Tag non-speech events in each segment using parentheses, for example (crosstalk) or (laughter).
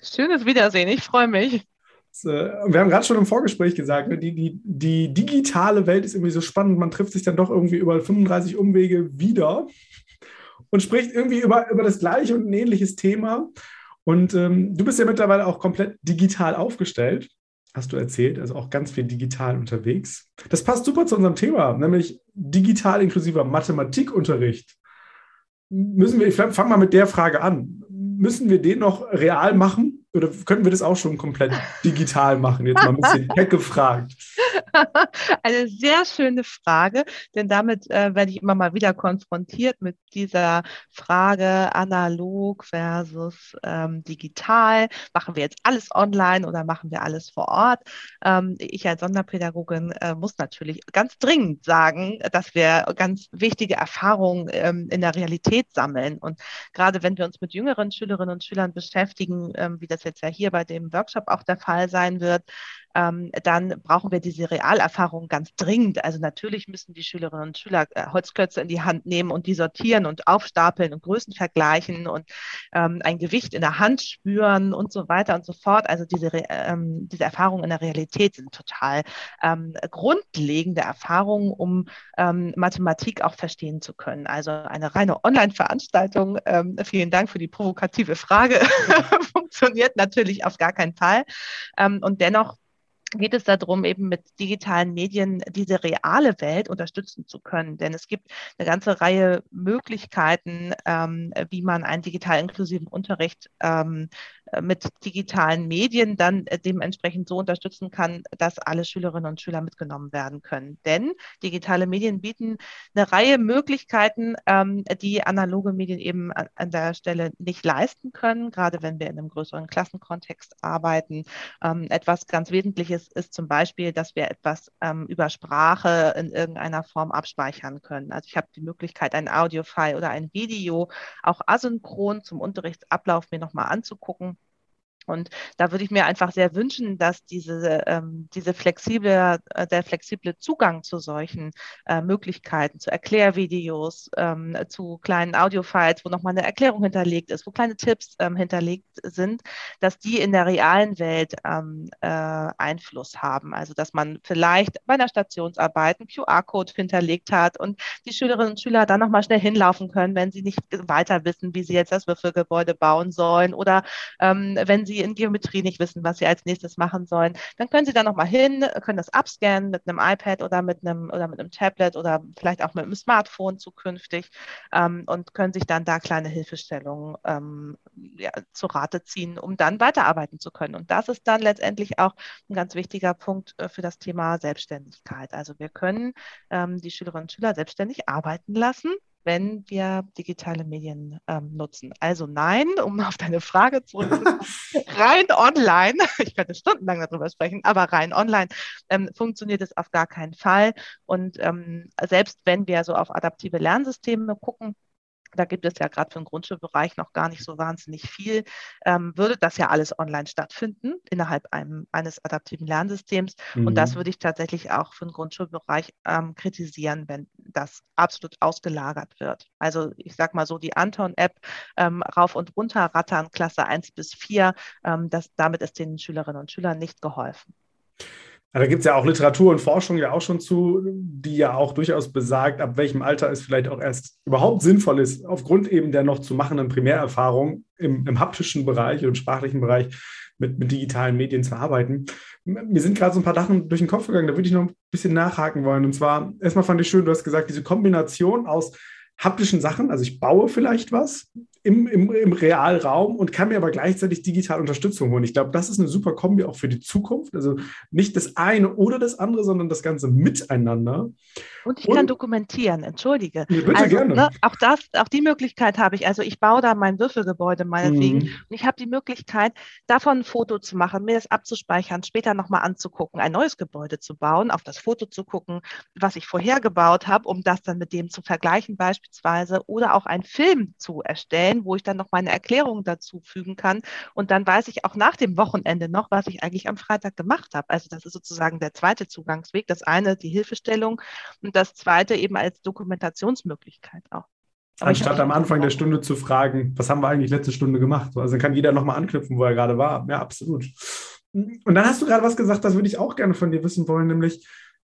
Schönes Wiedersehen, ich freue mich. Wir haben gerade schon im Vorgespräch gesagt, ne, die, die, die digitale Welt ist irgendwie so spannend. Man trifft sich dann doch irgendwie über 35 Umwege wieder und spricht irgendwie über, über das gleiche und ein ähnliches Thema. Und ähm, du bist ja mittlerweile auch komplett digital aufgestellt, hast du erzählt, also auch ganz viel digital unterwegs. Das passt super zu unserem Thema, nämlich digital inklusiver Mathematikunterricht. Müssen wir, ich fange mal mit der Frage an. Müssen wir den noch real machen? Oder könnten wir das auch schon komplett digital machen? Jetzt mal ein bisschen (laughs) keck gefragt. (laughs) Eine sehr schöne Frage, denn damit äh, werde ich immer mal wieder konfrontiert mit dieser Frage analog versus ähm, digital. Machen wir jetzt alles online oder machen wir alles vor Ort? Ähm, ich als Sonderpädagogin äh, muss natürlich ganz dringend sagen, dass wir ganz wichtige Erfahrungen ähm, in der Realität sammeln. Und gerade wenn wir uns mit jüngeren Schülerinnen und Schülern beschäftigen, ähm, wie das jetzt ja hier bei dem Workshop auch der Fall sein wird, ähm, dann brauchen wir diese Realerfahrung ganz dringend. Also natürlich müssen die Schülerinnen und Schüler äh, Holzklötze in die Hand nehmen und die sortieren und aufstapeln und Größen vergleichen und ähm, ein Gewicht in der Hand spüren und so weiter und so fort. Also diese, ähm, diese Erfahrungen in der Realität sind total ähm, grundlegende Erfahrungen, um ähm, Mathematik auch verstehen zu können. Also eine reine Online-Veranstaltung, ähm, vielen Dank für die provokative Frage, (laughs) funktioniert natürlich auf gar keinen Fall. und dennoch geht es darum, eben mit digitalen Medien diese reale Welt unterstützen zu können. Denn es gibt eine ganze Reihe Möglichkeiten, ähm, wie man einen digital inklusiven Unterricht ähm, äh, mit digitalen Medien dann äh, dementsprechend so unterstützen kann, dass alle Schülerinnen und Schüler mitgenommen werden können. Denn digitale Medien bieten eine Reihe Möglichkeiten, ähm, die analoge Medien eben an der Stelle nicht leisten können, gerade wenn wir in einem größeren Klassenkontext arbeiten. Ähm, etwas ganz Wesentliches ist zum Beispiel, dass wir etwas ähm, über Sprache in irgendeiner Form abspeichern können. Also ich habe die Möglichkeit, ein Audiofile oder ein Video auch asynchron zum Unterrichtsablauf mir nochmal anzugucken und da würde ich mir einfach sehr wünschen, dass diese, ähm, diese flexible, äh, der flexible Zugang zu solchen äh, Möglichkeiten, zu Erklärvideos, ähm, zu kleinen Audiofiles, wo nochmal eine Erklärung hinterlegt ist, wo kleine Tipps ähm, hinterlegt sind, dass die in der realen Welt ähm, äh, Einfluss haben. Also dass man vielleicht bei einer Stationsarbeit einen QR-Code hinterlegt hat und die Schülerinnen und Schüler dann nochmal schnell hinlaufen können, wenn sie nicht weiter wissen, wie sie jetzt das Würfelgebäude bauen sollen oder ähm, wenn sie in Geometrie nicht wissen, was sie als nächstes machen sollen, dann können sie da nochmal hin, können das abscannen mit einem iPad oder mit einem oder mit einem Tablet oder vielleicht auch mit einem Smartphone zukünftig ähm, und können sich dann da kleine Hilfestellungen ähm, ja, zu Rate ziehen, um dann weiterarbeiten zu können. Und das ist dann letztendlich auch ein ganz wichtiger Punkt äh, für das Thema Selbstständigkeit. Also wir können ähm, die Schülerinnen und Schüler selbstständig arbeiten lassen wenn wir digitale Medien ähm, nutzen. Also nein, um auf deine Frage zurückzukommen, (laughs) rein online, (laughs) ich könnte stundenlang darüber sprechen, aber rein online ähm, funktioniert es auf gar keinen Fall. Und ähm, selbst wenn wir so auf adaptive Lernsysteme gucken, da gibt es ja gerade für den Grundschulbereich noch gar nicht so wahnsinnig viel, ähm, würde das ja alles online stattfinden innerhalb einem, eines adaptiven Lernsystems. Mhm. Und das mhm. würde ich tatsächlich auch für den Grundschulbereich ähm, kritisieren, wenn das absolut ausgelagert wird. Also ich sage mal so, die Anton-App ähm, rauf und runter rattern, Klasse 1 bis 4, ähm, das, damit ist den Schülerinnen und Schülern nicht geholfen. Da gibt es ja auch Literatur und Forschung ja auch schon zu, die ja auch durchaus besagt, ab welchem Alter es vielleicht auch erst überhaupt sinnvoll ist, aufgrund eben der noch zu machenden Primärerfahrung im, im haptischen Bereich und im sprachlichen Bereich mit, mit digitalen Medien zu arbeiten. Mir sind gerade so ein paar Sachen durch den Kopf gegangen, da würde ich noch ein bisschen nachhaken wollen. Und zwar, erstmal fand ich schön, du hast gesagt, diese Kombination aus haptischen Sachen, also ich baue vielleicht was im, im, im Realraum und kann mir aber gleichzeitig digital Unterstützung holen. Ich glaube, das ist eine super Kombi auch für die Zukunft. Also nicht das eine oder das andere, sondern das Ganze miteinander. Und ich und, kann dokumentieren, entschuldige. Ja, bitte also, gerne. Ne, auch, das, auch die Möglichkeit habe ich. Also ich baue da mein Würfelgebäude meinetwegen mhm. und ich habe die Möglichkeit, davon ein Foto zu machen, mir das abzuspeichern, später nochmal anzugucken, ein neues Gebäude zu bauen, auf das Foto zu gucken, was ich vorher gebaut habe, um das dann mit dem zu vergleichen beispielsweise oder auch einen Film zu erstellen, wo ich dann noch meine Erklärungen dazu fügen kann. Und dann weiß ich auch nach dem Wochenende noch, was ich eigentlich am Freitag gemacht habe. Also das ist sozusagen der zweite Zugangsweg. Das eine die Hilfestellung und das zweite eben als Dokumentationsmöglichkeit auch. Aber Anstatt am Anfang der Stunde zu fragen, was haben wir eigentlich letzte Stunde gemacht? Also dann kann jeder nochmal anknüpfen, wo er gerade war. Ja, absolut. Und dann hast du gerade was gesagt, das würde ich auch gerne von dir wissen wollen, nämlich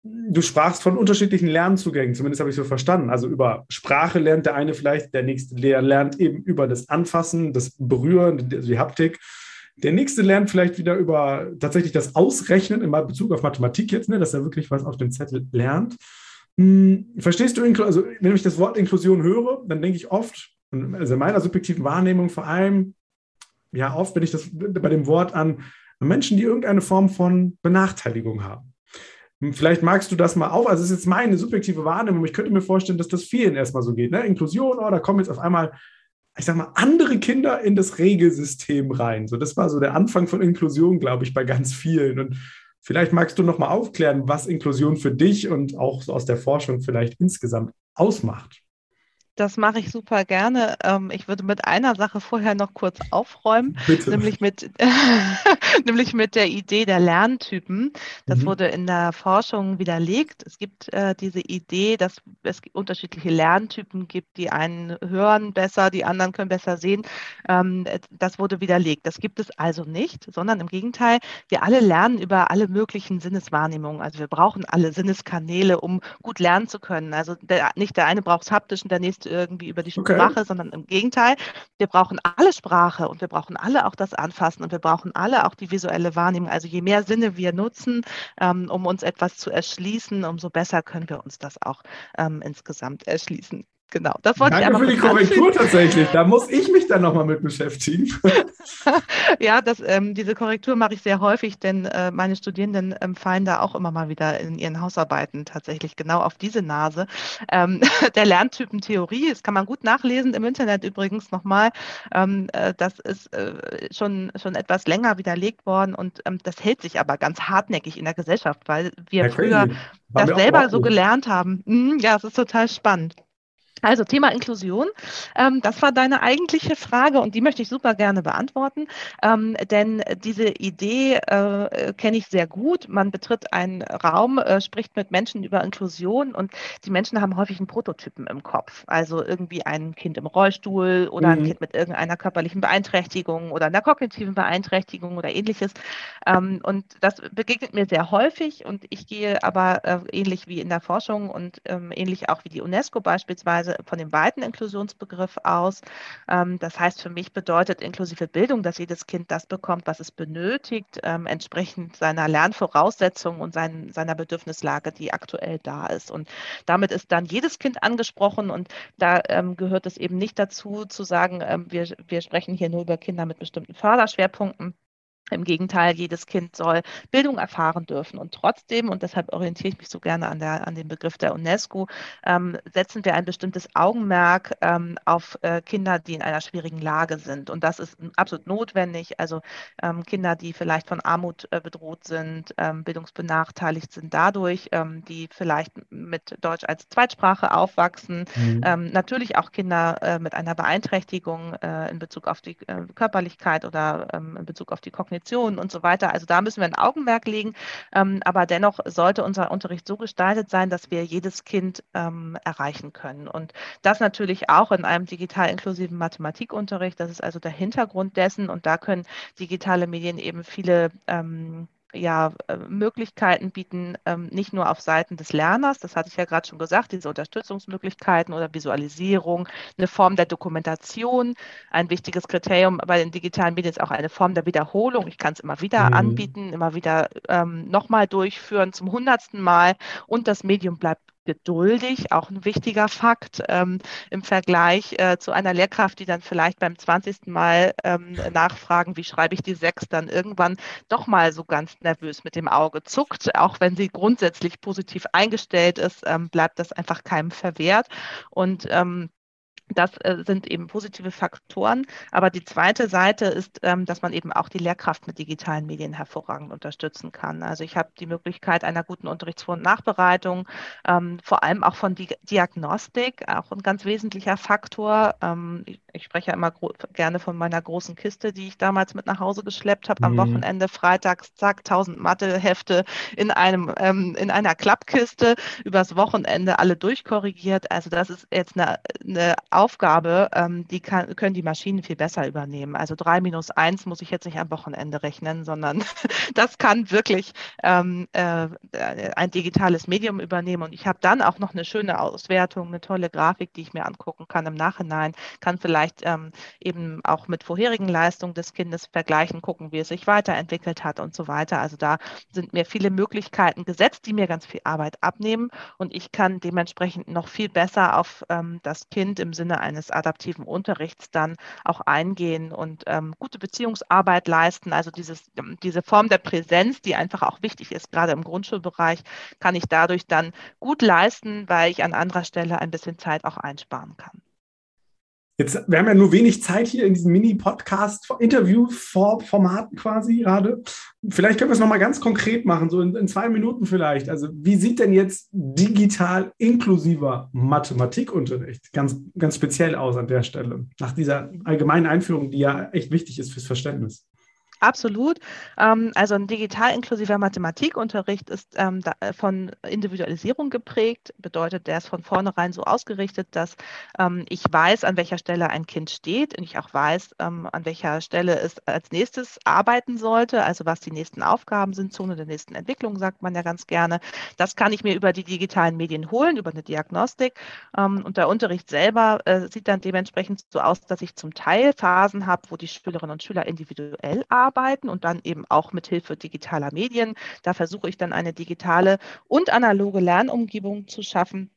du sprachst von unterschiedlichen Lernzugängen, zumindest habe ich so verstanden. Also über Sprache lernt der eine vielleicht, der nächste lernt eben über das Anfassen, das Berühren, die Haptik. Der nächste lernt vielleicht wieder über tatsächlich das Ausrechnen in Bezug auf Mathematik jetzt, ne, dass er wirklich was auf dem Zettel lernt. Hm, verstehst du, also wenn ich das Wort Inklusion höre, dann denke ich oft, also in meiner subjektiven Wahrnehmung vor allem, ja, oft, wenn ich das bei dem Wort an Menschen, die irgendeine Form von Benachteiligung haben. Hm, vielleicht magst du das mal auf. Also, es ist jetzt meine subjektive Wahrnehmung. Ich könnte mir vorstellen, dass das vielen erstmal so geht. Ne? Inklusion, oh, da kommen jetzt auf einmal, ich sag mal, andere Kinder in das Regelsystem rein. So, das war so der Anfang von Inklusion, glaube ich, bei ganz vielen. Und vielleicht magst du noch mal aufklären, was Inklusion für dich und auch so aus der Forschung vielleicht insgesamt ausmacht. Das mache ich super gerne. Ähm, ich würde mit einer Sache vorher noch kurz aufräumen, Bitte. nämlich mit, (laughs) (laughs) nämlich mit der Idee der Lerntypen. Das mhm. wurde in der Forschung widerlegt. Es gibt äh, diese Idee, dass es unterschiedliche Lerntypen gibt. Die einen hören besser, die anderen können besser sehen. Ähm, das wurde widerlegt. Das gibt es also nicht, sondern im Gegenteil, wir alle lernen über alle möglichen Sinneswahrnehmungen. Also wir brauchen alle Sinneskanäle, um gut lernen zu können. Also der, nicht der eine braucht es haptisch und der nächste irgendwie über die Sprache, okay. sondern im Gegenteil. Wir brauchen alle Sprache und wir brauchen alle auch das Anfassen und wir brauchen alle auch die visuelle Wahrnehmung. Also je mehr Sinne wir nutzen, ähm, um uns etwas zu erschließen, umso besser können wir uns das auch ähm, insgesamt erschließen. Genau, das wollte Danke ich für die Korrektur tatsächlich. Da muss ich mich dann nochmal mit beschäftigen. (laughs) ja, das, ähm, diese Korrektur mache ich sehr häufig, denn äh, meine Studierenden ähm, fallen da auch immer mal wieder in ihren Hausarbeiten tatsächlich genau auf diese Nase. Ähm, (laughs) der Lerntypentheorie, das kann man gut nachlesen im Internet übrigens nochmal. Ähm, äh, das ist äh, schon, schon etwas länger widerlegt worden und ähm, das hält sich aber ganz hartnäckig in der Gesellschaft, weil wir ja, früher das selber so gelernt haben. Mhm, ja, es ist total spannend. Also Thema Inklusion, ähm, das war deine eigentliche Frage und die möchte ich super gerne beantworten, ähm, denn diese Idee äh, kenne ich sehr gut. Man betritt einen Raum, äh, spricht mit Menschen über Inklusion und die Menschen haben häufig einen Prototypen im Kopf. Also irgendwie ein Kind im Rollstuhl oder mhm. ein Kind mit irgendeiner körperlichen Beeinträchtigung oder einer kognitiven Beeinträchtigung oder ähnliches. Ähm, und das begegnet mir sehr häufig und ich gehe aber äh, ähnlich wie in der Forschung und ähm, ähnlich auch wie die UNESCO beispielsweise von dem weiten Inklusionsbegriff aus. Ähm, das heißt, für mich bedeutet inklusive Bildung, dass jedes Kind das bekommt, was es benötigt, ähm, entsprechend seiner Lernvoraussetzungen und sein, seiner Bedürfnislage, die aktuell da ist. Und damit ist dann jedes Kind angesprochen und da ähm, gehört es eben nicht dazu zu sagen, wir, wir sprechen hier nur über Kinder mit bestimmten Förderschwerpunkten im Gegenteil, jedes Kind soll Bildung erfahren dürfen. Und trotzdem, und deshalb orientiere ich mich so gerne an, der, an den Begriff der UNESCO, ähm, setzen wir ein bestimmtes Augenmerk ähm, auf äh, Kinder, die in einer schwierigen Lage sind. Und das ist absolut notwendig. Also ähm, Kinder, die vielleicht von Armut äh, bedroht sind, ähm, bildungsbenachteiligt sind dadurch, ähm, die vielleicht mit Deutsch als Zweitsprache aufwachsen. Mhm. Ähm, natürlich auch Kinder äh, mit einer Beeinträchtigung äh, in Bezug auf die äh, Körperlichkeit oder in Bezug auf die Kognition Definitionen und so weiter. Also da müssen wir ein Augenmerk legen. Ähm, aber dennoch sollte unser Unterricht so gestaltet sein, dass wir jedes Kind ähm, erreichen können. Und das natürlich auch in einem digital inklusiven Mathematikunterricht. Das ist also der Hintergrund dessen. Und da können digitale Medien eben viele ähm, ja, äh, Möglichkeiten bieten, ähm, nicht nur auf Seiten des Lerners, das hatte ich ja gerade schon gesagt, diese Unterstützungsmöglichkeiten oder Visualisierung, eine Form der Dokumentation, ein wichtiges Kriterium bei den digitalen Medien ist auch eine Form der Wiederholung. Ich kann es immer wieder mhm. anbieten, immer wieder ähm, nochmal durchführen zum hundertsten Mal und das Medium bleibt geduldig, auch ein wichtiger Fakt ähm, im Vergleich äh, zu einer Lehrkraft, die dann vielleicht beim 20. Mal ähm, nachfragen, wie schreibe ich die sechs, dann irgendwann doch mal so ganz nervös mit dem Auge zuckt. Auch wenn sie grundsätzlich positiv eingestellt ist, ähm, bleibt das einfach keinem verwehrt. Und ähm, das äh, sind eben positive Faktoren. Aber die zweite Seite ist, ähm, dass man eben auch die Lehrkraft mit digitalen Medien hervorragend unterstützen kann. Also ich habe die Möglichkeit einer guten Unterrichtsvor- und Nachbereitung, ähm, vor allem auch von Di Diagnostik, auch ein ganz wesentlicher Faktor. Ähm, ich, spreche ja immer gerne von meiner großen Kiste, die ich damals mit nach Hause geschleppt habe. Mhm. Am Wochenende, freitags, zack, 1000 Mathehefte in, einem, in einer Klappkiste, übers Wochenende alle durchkorrigiert. Also das ist jetzt eine, eine Aufgabe, ähm, die kann, können die Maschinen viel besser übernehmen. Also drei minus eins muss ich jetzt nicht am Wochenende rechnen, sondern (laughs) das kann wirklich ähm, äh, ein digitales Medium übernehmen. Und ich habe dann auch noch eine schöne Auswertung, eine tolle Grafik, die ich mir angucken kann im Nachhinein, kann vielleicht ähm, eben auch mit vorherigen Leistungen des Kindes vergleichen, gucken, wie es sich weiterentwickelt hat und so weiter. Also da sind mir viele Möglichkeiten gesetzt, die mir ganz viel Arbeit abnehmen und ich kann dementsprechend noch viel besser auf ähm, das Kind im Sinne eines adaptiven Unterrichts dann auch eingehen und ähm, gute Beziehungsarbeit leisten. Also dieses, ähm, diese Form der Präsenz, die einfach auch wichtig ist, gerade im Grundschulbereich, kann ich dadurch dann gut leisten, weil ich an anderer Stelle ein bisschen Zeit auch einsparen kann. Jetzt, wir haben ja nur wenig Zeit hier in diesem Mini-Podcast-Interview-Format quasi gerade. Vielleicht können wir es nochmal ganz konkret machen, so in, in, zwei Minuten vielleicht. Also, wie sieht denn jetzt digital inklusiver Mathematikunterricht ganz, ganz speziell aus an der Stelle? Nach dieser allgemeinen Einführung, die ja echt wichtig ist fürs Verständnis. Absolut. Ähm, also ein digital inklusiver Mathematikunterricht ist ähm, äh, von Individualisierung geprägt, bedeutet, der ist von vornherein so ausgerichtet, dass ähm, ich weiß, an welcher Stelle ein Kind steht und ich auch weiß, an welcher Stelle es als nächstes arbeiten sollte, also was die nächsten Aufgaben sind, Zone der nächsten Entwicklung, sagt man ja ganz gerne. Das kann ich mir über die digitalen Medien holen, über eine Diagnostik. Und der Unterricht selber äh, sieht dann dementsprechend so aus, dass ich zum Teil Phasen habe, wo die Schülerinnen und Schüler individuell arbeiten arbeiten und dann eben auch mit Hilfe digitaler Medien. Da versuche ich dann eine digitale und analoge Lernumgebung zu schaffen,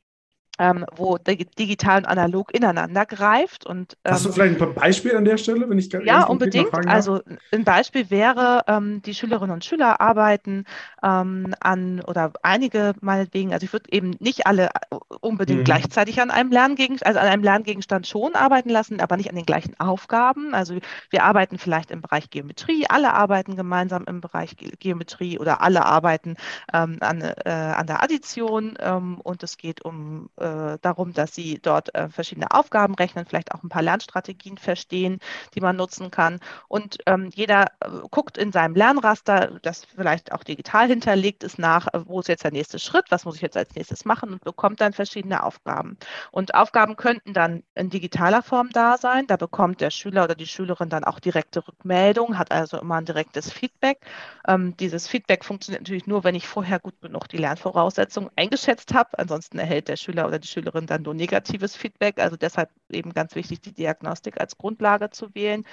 ähm, wo digital und analog ineinander greift. Und, ähm, Hast du vielleicht ein Beispiel an der Stelle, wenn ich Ja, unbedingt. Also ein Beispiel wäre, ähm, die Schülerinnen und Schüler arbeiten ähm, an oder einige meinetwegen, also ich würde eben nicht alle äh, unbedingt mhm. gleichzeitig an einem Lerngegenstand, also an einem Lerngegenstand schon arbeiten lassen, aber nicht an den gleichen Aufgaben. Also wir arbeiten vielleicht im Bereich Geometrie, alle arbeiten gemeinsam im Bereich Geometrie oder alle arbeiten ähm, an, äh, an der Addition ähm, und es geht um äh, äh, darum, dass sie dort äh, verschiedene Aufgaben rechnen, vielleicht auch ein paar Lernstrategien verstehen, die man nutzen kann. Und ähm, jeder äh, guckt in seinem Lernraster, das vielleicht auch digital hinterlegt ist, nach, äh, wo ist jetzt der nächste Schritt, was muss ich jetzt als nächstes machen und bekommt dann verschiedene Aufgaben. Und Aufgaben könnten dann in digitaler Form da sein. Da bekommt der Schüler oder die Schülerin dann auch direkte Rückmeldung, hat also immer ein direktes Feedback. Ähm, dieses Feedback funktioniert natürlich nur, wenn ich vorher gut genug die Lernvoraussetzungen eingeschätzt habe. Ansonsten erhält der Schüler oder die Schülerin dann nur negatives Feedback. Also deshalb eben ganz wichtig, die Diagnostik als Grundlage zu wählen.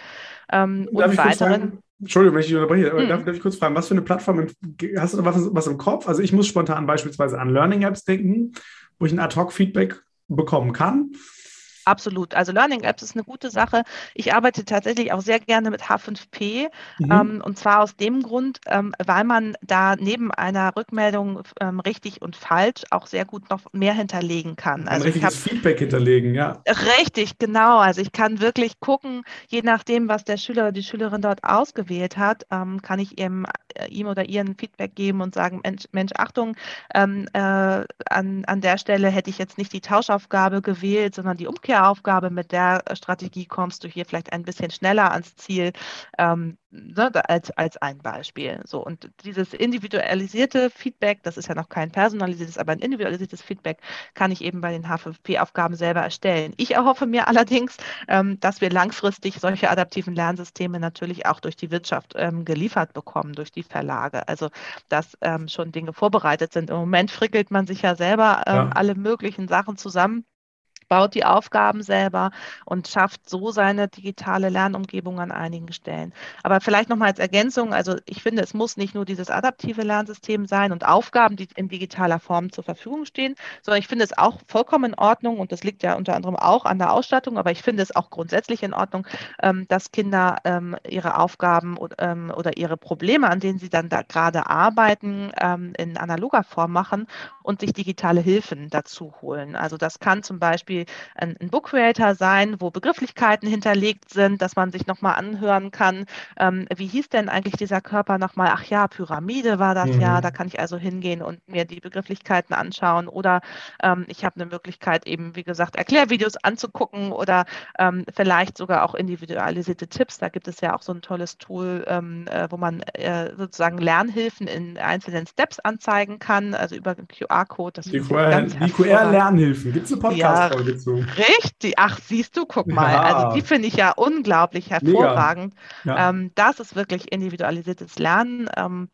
Ähm, darf und weiteren. Entschuldigung, wenn ich dich unterbreche, aber hm. darf, darf, ich kurz fragen, was für eine Plattform hast du was, was im Kopf? Also ich muss spontan beispielsweise an Learning Apps denken, wo ich ein Ad-Hoc-Feedback bekommen kann. Absolut. Also Learning Apps ist eine gute Sache. Ich arbeite tatsächlich auch sehr gerne mit H5P mhm. ähm, und zwar aus dem Grund, ähm, weil man da neben einer Rückmeldung ähm, richtig und falsch auch sehr gut noch mehr hinterlegen kann. Also Ein richtiges hab, Feedback hinterlegen, ja. Richtig, genau. Also ich kann wirklich gucken, je nachdem, was der Schüler oder die Schülerin dort ausgewählt hat, ähm, kann ich ihm, äh, ihm oder ihr ein Feedback geben und sagen, Mensch, Mensch Achtung, ähm, äh, an, an der Stelle hätte ich jetzt nicht die Tauschaufgabe gewählt, sondern die Umkehr Aufgabe, mit der Strategie kommst du hier vielleicht ein bisschen schneller ans Ziel ähm, ne, als, als ein Beispiel. So, und dieses individualisierte Feedback, das ist ja noch kein personalisiertes, aber ein individualisiertes Feedback kann ich eben bei den H5P-Aufgaben selber erstellen. Ich erhoffe mir (laughs) allerdings, ähm, dass wir langfristig solche adaptiven Lernsysteme natürlich auch durch die Wirtschaft ähm, geliefert bekommen, durch die Verlage. Also, dass ähm, schon Dinge vorbereitet sind. Im Moment frickelt man sich ja selber ähm, ja. alle möglichen Sachen zusammen baut die Aufgaben selber und schafft so seine digitale Lernumgebung an einigen Stellen. Aber vielleicht nochmal als Ergänzung, also ich finde, es muss nicht nur dieses adaptive Lernsystem sein und Aufgaben, die in digitaler Form zur Verfügung stehen, sondern ich finde es auch vollkommen in Ordnung und das liegt ja unter anderem auch an der Ausstattung, aber ich finde es auch grundsätzlich in Ordnung, ähm, dass Kinder ähm, ihre Aufgaben ähm, oder ihre Probleme, an denen sie dann da gerade arbeiten, in analoger Form machen und sich digitale Hilfen dazu holen. Also das kann zum Beispiel Beispiel ein, ein Book Creator sein, wo Begrifflichkeiten hinterlegt sind, dass man sich nochmal anhören kann, ähm, wie hieß denn eigentlich dieser Körper nochmal? Ach ja, Pyramide war das mhm. ja, da kann ich also hingehen und mir die Begrifflichkeiten anschauen oder ähm, ich habe eine Möglichkeit eben, wie gesagt, Erklärvideos anzugucken oder ähm, vielleicht sogar auch individualisierte Tipps. Da gibt es ja auch so ein tolles Tool, ähm, äh, wo man äh, sozusagen Lernhilfen in einzelnen Steps anzeigen kann, also über den QR-Code. Die QR-Lernhilfen, gibt es eine Podcast-Folge gezogen. Richtig, ach, siehst du, guck mal. Ja. Also die finde ich ja unglaublich hervorragend. Ja. Ähm, das ist wirklich individualisiertes Lernen. Ähm,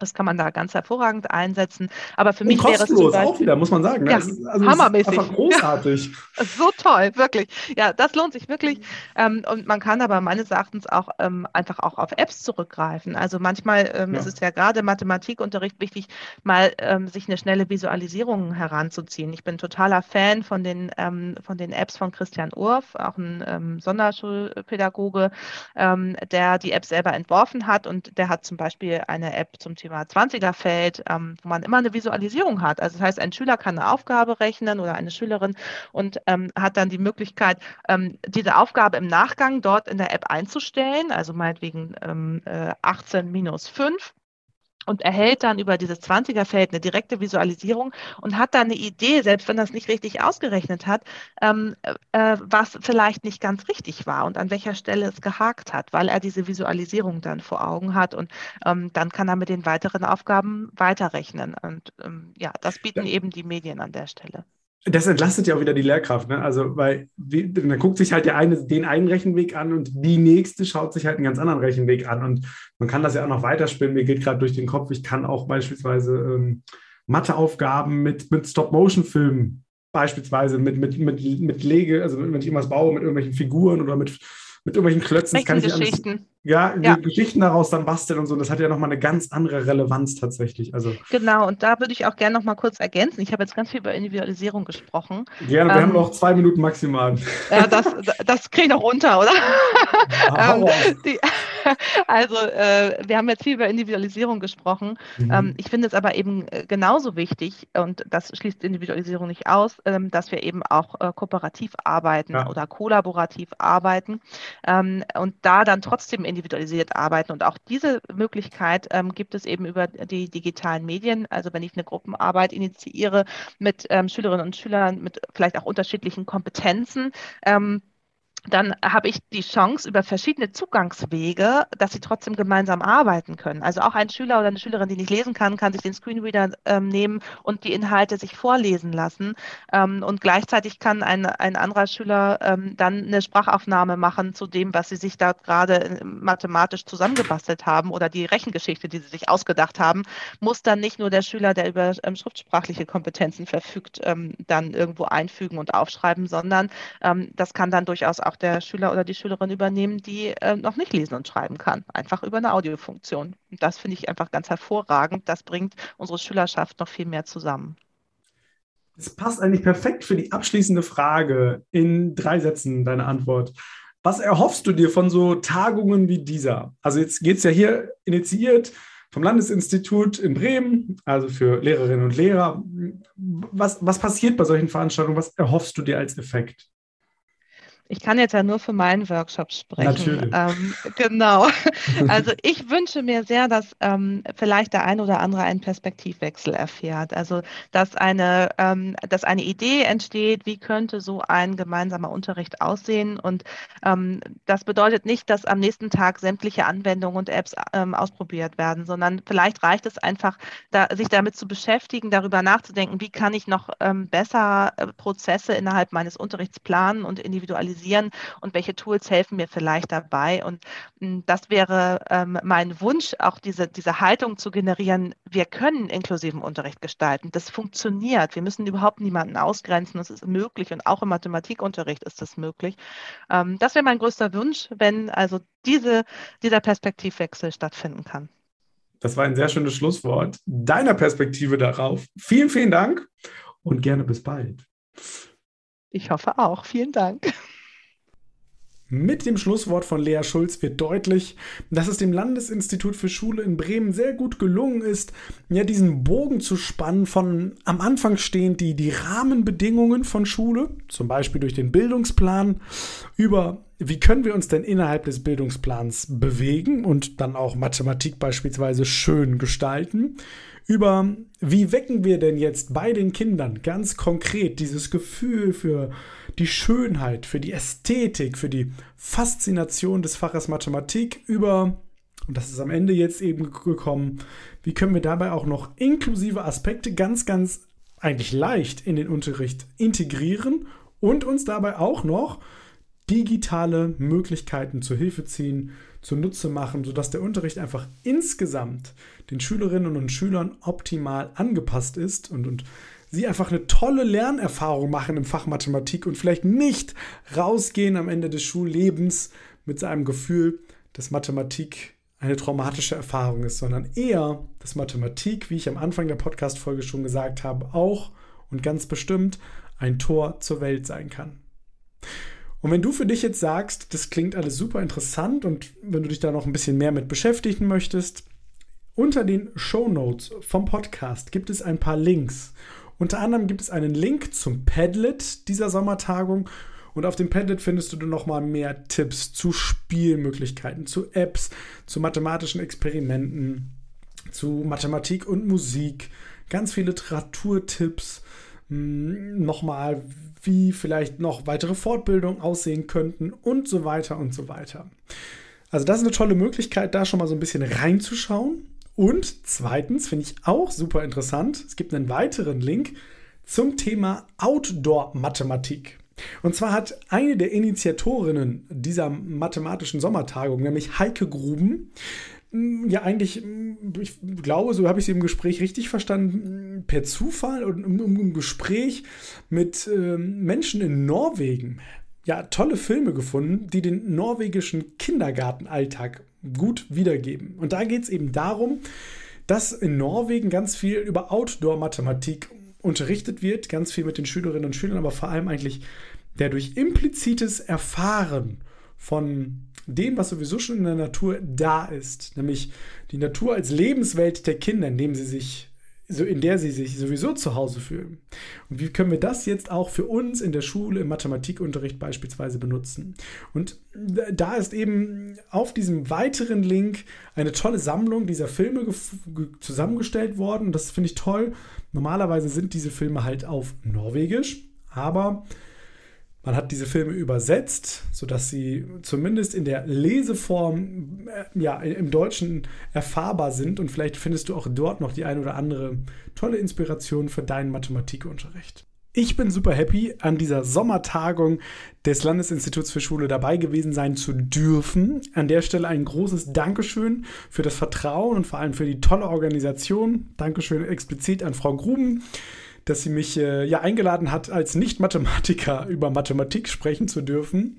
das kann man da ganz hervorragend einsetzen. Aber für und mich wäre es Beispiel, auch wieder, muss man sagen. Ne? Ja, also hammermäßig. Einfach großartig. Ja, so toll, wirklich. Ja, das lohnt sich wirklich. Ähm, und man kann aber meines Erachtens auch ähm, einfach auch auf Apps zurückgreifen. Also manchmal ähm, ja. ist es ja gerade im Mathematikunterricht wichtig, mal ähm, sich eine schnelle Visualisierung heranzuziehen. Ich bin totaler Fan von den, ähm, von den Apps von Christian Urf, auch ein ähm, Sonderschulpädagoge, der die App selber entworfen hat. Und der hat zum Beispiel eine App zum Thema Thema 20er-Feld, ähm, wo man immer eine Visualisierung hat. Also das heißt, ein Schüler kann eine Aufgabe rechnen oder eine Schülerin und ähm, hat dann die Möglichkeit, ähm, diese Aufgabe im Nachgang dort in der App einzustellen, also meinetwegen ähm, äh, 18 minus 5 und erhält dann über dieses 20er-Feld eine direkte Visualisierung und hat dann eine Idee, selbst wenn das nicht richtig ausgerechnet hat, ähm, äh, was vielleicht nicht ganz richtig war und an welcher Stelle es gehakt hat, weil er diese Visualisierung dann vor Augen hat und ähm, dann kann er mit den weiteren Aufgaben weiterrechnen. Und ähm, ja, das bieten ja. eben die Medien an der Stelle das entlastet ja auch wieder die Lehrkraft, ne? Also, weil wie, dann guckt sich halt der eine den einen Rechenweg an und die nächste schaut sich halt einen ganz anderen Rechenweg an. Und man kann das ja auch noch weiterspielen. Mir geht gerade durch den Kopf, ich kann auch beispielsweise ähm, Matheaufgaben mit, mit Stop-Motion-Filmen, beispielsweise mit, mit, mit, mit Lege, also wenn ich irgendwas baue, mit irgendwelchen Figuren oder mit mit irgendwelchen Klötzen. Das ja, ja, Geschichten daraus dann basteln und so. Das hat ja nochmal eine ganz andere Relevanz tatsächlich. Also, genau, und da würde ich auch gerne nochmal kurz ergänzen. Ich habe jetzt ganz viel über Individualisierung gesprochen. Gerne, wir ähm, haben noch zwei Minuten maximal. Ja, das, das kriege ich noch runter, oder? ähm, die, (laughs) also, äh, wir haben jetzt viel über Individualisierung gesprochen. Mhm. Ähm, ich finde es aber eben äh, genauso wichtig, und das schließt Individualisierung nicht aus, ähm, dass wir eben auch äh, kooperativ arbeiten ja. oder kollaborativ arbeiten ähm, und da dann trotzdem individualisiert arbeiten. Und auch diese Möglichkeit ähm, gibt es eben über die digitalen Medien. Also wenn ich eine Gruppenarbeit initiiere mit ähm, Schülerinnen und Schülern mit vielleicht auch unterschiedlichen Kompetenzen, ähm, dann habe ich die Chance über verschiedene Zugangswege, dass sie trotzdem gemeinsam arbeiten können. Also auch ein Schüler oder eine Schülerin, die nicht lesen kann, kann sich den Screenreader ähm, nehmen und die Inhalte sich vorlesen lassen. Ähm, und gleichzeitig kann ein, ein anderer Schüler ähm, dann eine Sprachaufnahme machen zu dem, was sie sich da gerade äh, mathematisch zusammengebastelt haben oder die Rechengeschichte, die sie sich ausgedacht haben, muss dann nicht nur der Schüler, der über ähm, schriftsprachliche Kompetenzen verfügt, ähm, dann irgendwo einfügen und aufschreiben, sondern ähm, das kann dann durchaus auch auch der Schüler oder die Schülerin übernehmen, die äh, noch nicht lesen und schreiben kann, einfach über eine Audiofunktion. Und das finde ich einfach ganz hervorragend. Das bringt unsere Schülerschaft noch viel mehr zusammen. Es passt eigentlich perfekt für die abschließende Frage in drei Sätzen, deine Antwort. Was erhoffst du dir von so Tagungen wie dieser? Also jetzt geht es ja hier initiiert vom Landesinstitut in Bremen, also für Lehrerinnen und Lehrer. Was, was passiert bei solchen Veranstaltungen? Was erhoffst du dir als Effekt? Ich kann jetzt ja nur für meinen Workshop sprechen. Natürlich. Ähm, genau. (laughs) Also ich wünsche mir sehr, dass ähm, vielleicht der ein oder andere einen Perspektivwechsel erfährt. Also dass eine, ähm, dass eine Idee entsteht, wie könnte so ein gemeinsamer Unterricht aussehen. Und ähm, das bedeutet nicht, dass am nächsten Tag sämtliche Anwendungen und Apps ähm, ausprobiert werden, sondern vielleicht reicht es einfach, da, sich damit zu beschäftigen, darüber nachzudenken, wie kann ich noch ähm, besser äh, Prozesse innerhalb meines Unterrichts planen und individualisieren organisieren und welche Tools helfen mir vielleicht dabei. Und hm, das wäre ähm, mein Wunsch, auch diese, diese Haltung zu generieren, wir können inklusiven Unterricht gestalten. Das funktioniert. Wir müssen überhaupt niemanden ausgrenzen. Das ist möglich und auch im Mathematikunterricht ist das möglich. Ähm, das wäre mein größter Wunsch, wenn also diese, dieser Perspektivwechsel stattfinden kann. Das war ein sehr schönes Schlusswort deiner Perspektive darauf. Vielen, vielen Dank und gerne bis bald. Ich hoffe auch. Vielen Dank. Mit dem Schlusswort von Lea Schulz wird deutlich, dass es dem Landesinstitut für Schule in Bremen sehr gut gelungen ist, ja diesen Bogen zu spannen von am Anfang stehend die, die Rahmenbedingungen von Schule, zum Beispiel durch den Bildungsplan, über wie können wir uns denn innerhalb des Bildungsplans bewegen und dann auch Mathematik beispielsweise schön gestalten, über wie wecken wir denn jetzt bei den Kindern ganz konkret dieses Gefühl für die Schönheit, für die Ästhetik, für die Faszination des Faches Mathematik über, und das ist am Ende jetzt eben gekommen, wie können wir dabei auch noch inklusive Aspekte ganz, ganz eigentlich leicht in den Unterricht integrieren und uns dabei auch noch digitale Möglichkeiten zur Hilfe ziehen, zunutze machen, sodass der Unterricht einfach insgesamt den Schülerinnen und Schülern optimal angepasst ist und, und sie einfach eine tolle Lernerfahrung machen im Fach Mathematik und vielleicht nicht rausgehen am Ende des Schullebens mit seinem Gefühl, dass Mathematik eine traumatische Erfahrung ist, sondern eher, dass Mathematik, wie ich am Anfang der Podcast-Folge schon gesagt habe, auch und ganz bestimmt ein Tor zur Welt sein kann. Und wenn du für dich jetzt sagst, das klingt alles super interessant und wenn du dich da noch ein bisschen mehr mit beschäftigen möchtest, unter den Show Notes vom Podcast gibt es ein paar Links. Unter anderem gibt es einen Link zum Padlet dieser Sommertagung und auf dem Padlet findest du noch mal mehr Tipps zu Spielmöglichkeiten, zu Apps, zu mathematischen Experimenten, zu Mathematik und Musik, ganz viele Literaturtipps, hm, nochmal, wie vielleicht noch weitere Fortbildungen aussehen könnten und so weiter und so weiter. Also das ist eine tolle Möglichkeit, da schon mal so ein bisschen reinzuschauen. Und zweitens finde ich auch super interessant, es gibt einen weiteren Link zum Thema Outdoor-Mathematik. Und zwar hat eine der Initiatorinnen dieser mathematischen Sommertagung, nämlich Heike Gruben, ja eigentlich, ich glaube, so habe ich sie im Gespräch richtig verstanden, per Zufall und im, Gespräch mit äh, Menschen in Norwegen ja tolle Filme gefunden, die den norwegischen Kindergartenalltag gut wiedergeben. Und da geht es eben darum, dass in Norwegen ganz viel über Outdoor-Mathematik unterrichtet wird, ganz viel mit den Schülerinnen und Schülern, aber vor allem eigentlich der durch implizites Erfahren von dem, was sowieso schon in der Natur da ist, nämlich die Natur als Lebenswelt der Kinder, in dem sie sich so in der sie sich sowieso zu Hause fühlen. Und wie können wir das jetzt auch für uns in der Schule im Mathematikunterricht beispielsweise benutzen? Und da ist eben auf diesem weiteren Link eine tolle Sammlung dieser Filme zusammengestellt worden. Und das finde ich toll. Normalerweise sind diese Filme halt auf Norwegisch, aber man hat diese Filme übersetzt, sodass sie zumindest in der Leseform äh, ja, im Deutschen erfahrbar sind und vielleicht findest du auch dort noch die ein oder andere tolle Inspiration für deinen Mathematikunterricht. Ich bin super happy, an dieser Sommertagung des Landesinstituts für Schule dabei gewesen sein zu dürfen. An der Stelle ein großes Dankeschön für das Vertrauen und vor allem für die tolle Organisation. Dankeschön explizit an Frau Gruben dass sie mich äh, ja eingeladen hat, als Nicht-Mathematiker (laughs) über Mathematik sprechen zu dürfen.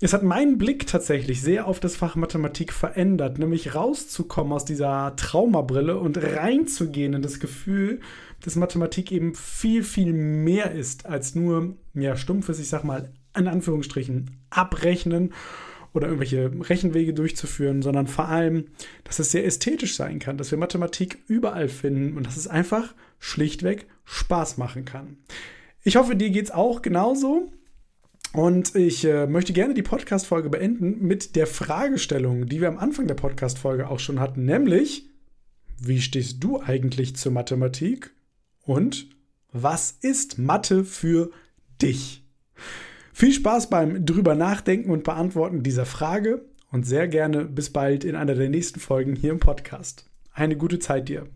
Es hat meinen Blick tatsächlich sehr auf das Fach Mathematik verändert, nämlich rauszukommen aus dieser Traumabrille und reinzugehen in das Gefühl, dass Mathematik eben viel, viel mehr ist als nur ja, stumpfes, ich sag mal, in Anführungsstrichen, abrechnen oder irgendwelche Rechenwege durchzuführen, sondern vor allem, dass es sehr ästhetisch sein kann, dass wir Mathematik überall finden und dass es einfach schlichtweg Spaß machen kann. Ich hoffe, dir geht es auch genauso. Und ich äh, möchte gerne die Podcast-Folge beenden mit der Fragestellung, die wir am Anfang der Podcast-Folge auch schon hatten, nämlich: Wie stehst du eigentlich zur Mathematik? Und was ist Mathe für dich? Viel Spaß beim drüber nachdenken und beantworten dieser Frage und sehr gerne bis bald in einer der nächsten Folgen hier im Podcast. Eine gute Zeit dir.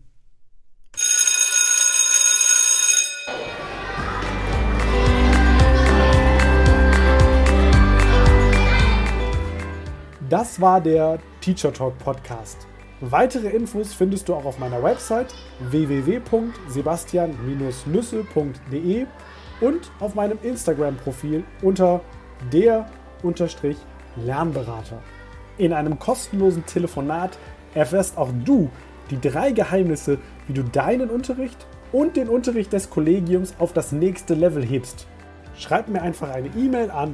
Das war der Teacher Talk Podcast. Weitere Infos findest du auch auf meiner Website www.sebastian-nüsse.de und auf meinem Instagram-Profil unter der Lernberater. In einem kostenlosen Telefonat erfährst auch du die drei Geheimnisse, wie du deinen Unterricht und den Unterricht des Kollegiums auf das nächste Level hebst. Schreib mir einfach eine E-Mail an